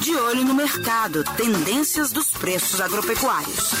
De olho no mercado, tendências dos preços agropecuários.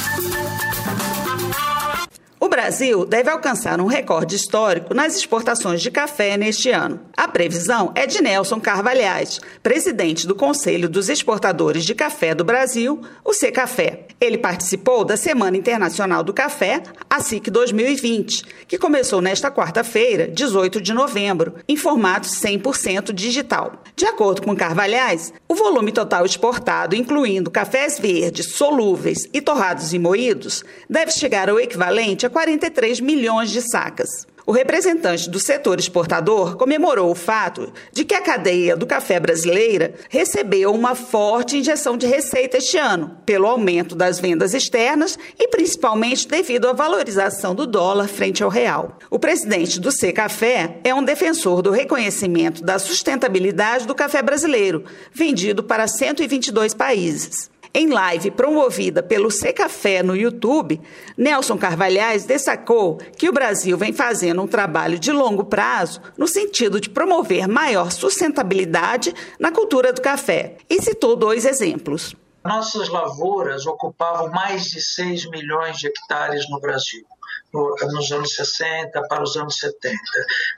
Brasil deve alcançar um recorde histórico nas exportações de café neste ano. A previsão é de Nelson Carvalhais, presidente do Conselho dos Exportadores de Café do Brasil, o Secafé. Ele participou da Semana Internacional do Café, a SIC 2020, que começou nesta quarta-feira, 18 de novembro, em formato 100% digital. De acordo com Carvalhais, o volume total exportado, incluindo cafés verdes, solúveis e torrados e moídos, deve chegar ao equivalente a 43 milhões de sacas. O representante do setor exportador comemorou o fato de que a cadeia do café brasileira recebeu uma forte injeção de receita este ano, pelo aumento das vendas externas e principalmente devido à valorização do dólar frente ao real. O presidente do C Café é um defensor do reconhecimento da sustentabilidade do café brasileiro, vendido para 122 países. Em live promovida pelo Secafé no YouTube, Nelson Carvalhais destacou que o Brasil vem fazendo um trabalho de longo prazo no sentido de promover maior sustentabilidade na cultura do café e citou dois exemplos. Nossas lavouras ocupavam mais de 6 milhões de hectares no Brasil nos anos 60 para os anos 70.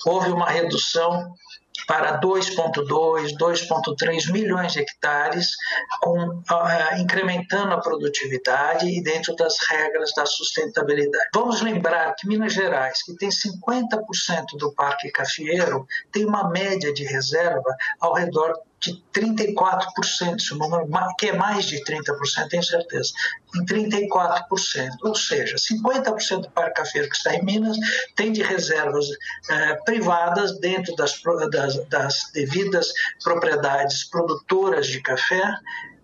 Houve uma redução para 2,2, 2,3 milhões de hectares, com, uh, incrementando a produtividade e dentro das regras da sustentabilidade. Vamos lembrar que Minas Gerais, que tem 50% do parque cafeeiro, tem uma média de reserva ao redor de 34%, esse número, que é mais de 30%, tenho certeza, em 34%. Ou seja, 50% do parque cafeiro que está em Minas tem de reservas eh, privadas dentro das, das, das devidas propriedades produtoras de café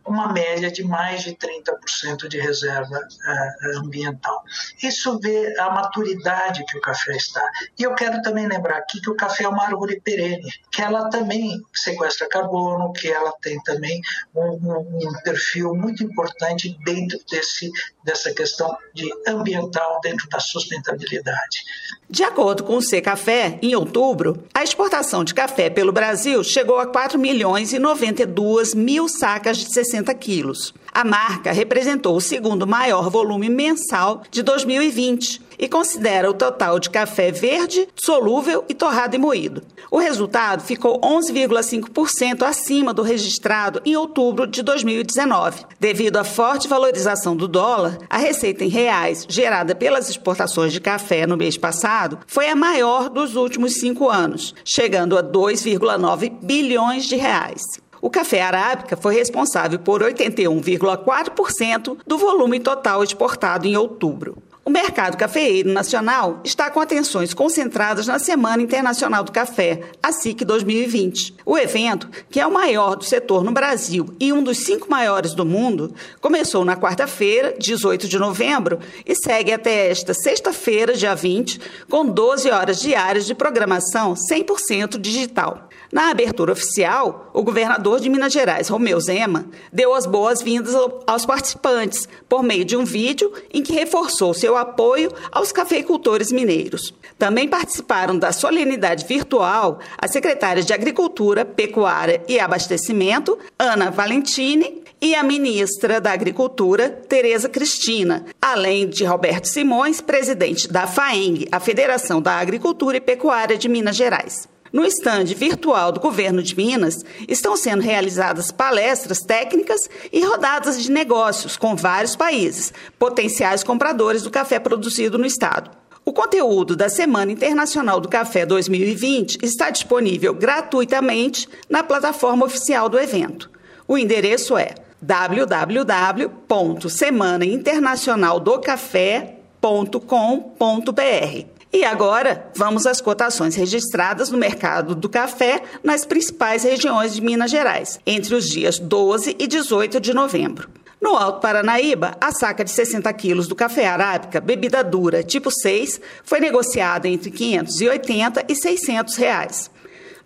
uma média de mais de 30% de reserva uh, ambiental. Isso vê a maturidade que o café está. E eu quero também lembrar aqui que o café é uma árvore perene, que ela também sequestra carbono, que ela tem também um, um, perfil muito importante dentro desse, dessa questão de ambiental, dentro da sustentabilidade. De acordo com o Secafé, em outubro, a exportação de café pelo Brasil chegou a 4 milhões e 92 mil sacas de 60 quilos. A marca representou o segundo maior volume mensal de 2020 e considera o total de café verde, solúvel e torrado e moído. O resultado ficou 11,5% acima do registrado em outubro de 2019. Devido à forte valorização do dólar, a receita em reais gerada pelas exportações de café no mês passado foi a maior dos últimos cinco anos, chegando a 2,9 bilhões de reais. O café arábica foi responsável por 81,4% do volume total exportado em outubro. O mercado cafeeiro nacional está com atenções concentradas na Semana Internacional do Café, a SIC 2020. O evento, que é o maior do setor no Brasil e um dos cinco maiores do mundo, começou na quarta-feira, 18 de novembro, e segue até esta sexta-feira, dia 20, com 12 horas diárias de programação 100% digital. Na abertura oficial, o governador de Minas Gerais, Romeu Zema, deu as boas-vindas aos participantes por meio de um vídeo em que reforçou seu apoio aos cafeicultores mineiros. Também participaram da solenidade virtual as secretárias de Agricultura, Pecuária e Abastecimento, Ana Valentini, e a ministra da Agricultura, Tereza Cristina, além de Roberto Simões, presidente da FAENG, a Federação da Agricultura e Pecuária de Minas Gerais. No estande virtual do governo de Minas, estão sendo realizadas palestras técnicas e rodadas de negócios com vários países, potenciais compradores do café produzido no estado. O conteúdo da Semana Internacional do Café 2020 está disponível gratuitamente na plataforma oficial do evento. O endereço é www.semanainternacionaldocafé.com.br. E agora, vamos às cotações registradas no mercado do café nas principais regiões de Minas Gerais, entre os dias 12 e 18 de novembro. No Alto Paranaíba, a saca de 60 quilos do café arábica, bebida dura tipo 6, foi negociada entre 580 e 600 reais.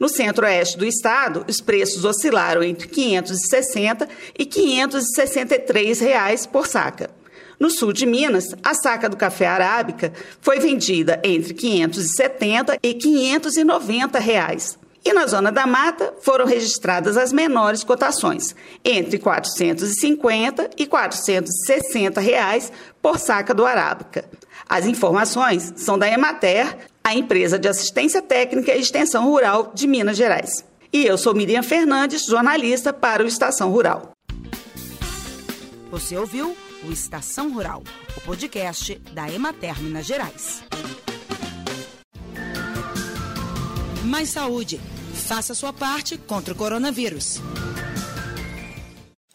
No centro-oeste do estado, os preços oscilaram entre 560 e 563 reais por saca. No sul de Minas, a saca do café arábica foi vendida entre 570 e 590 reais. E na zona da mata foram registradas as menores cotações, entre R$ 450 e 460 reais por saca do arábica. As informações são da Emater, a empresa de assistência técnica e extensão rural de Minas Gerais. E eu sou Miriam Fernandes, jornalista para o Estação Rural. Você ouviu o Estação Rural, o podcast da Emater Minas Gerais. Mais saúde. Faça sua parte contra o coronavírus.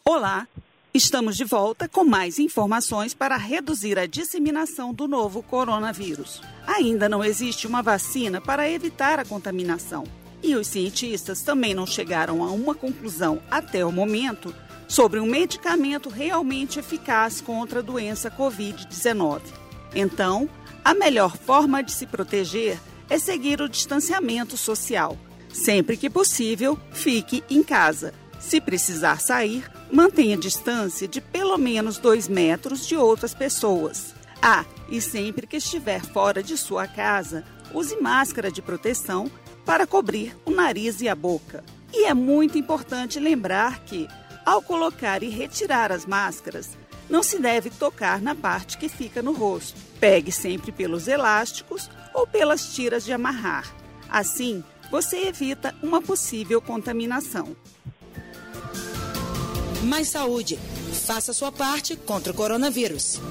Olá, estamos de volta com mais informações para reduzir a disseminação do novo coronavírus. Ainda não existe uma vacina para evitar a contaminação. E os cientistas também não chegaram a uma conclusão até o momento sobre um medicamento realmente eficaz contra a doença Covid-19. Então, a melhor forma de se proteger é seguir o distanciamento social. Sempre que possível, fique em casa. Se precisar sair, mantenha distância de pelo menos dois metros de outras pessoas. Ah, e sempre que estiver fora de sua casa, use máscara de proteção para cobrir o nariz e a boca. E é muito importante lembrar que, ao colocar e retirar as máscaras, não se deve tocar na parte que fica no rosto. Pegue sempre pelos elásticos ou pelas tiras de amarrar. Assim, você evita uma possível contaminação. Mais saúde. Faça sua parte contra o coronavírus.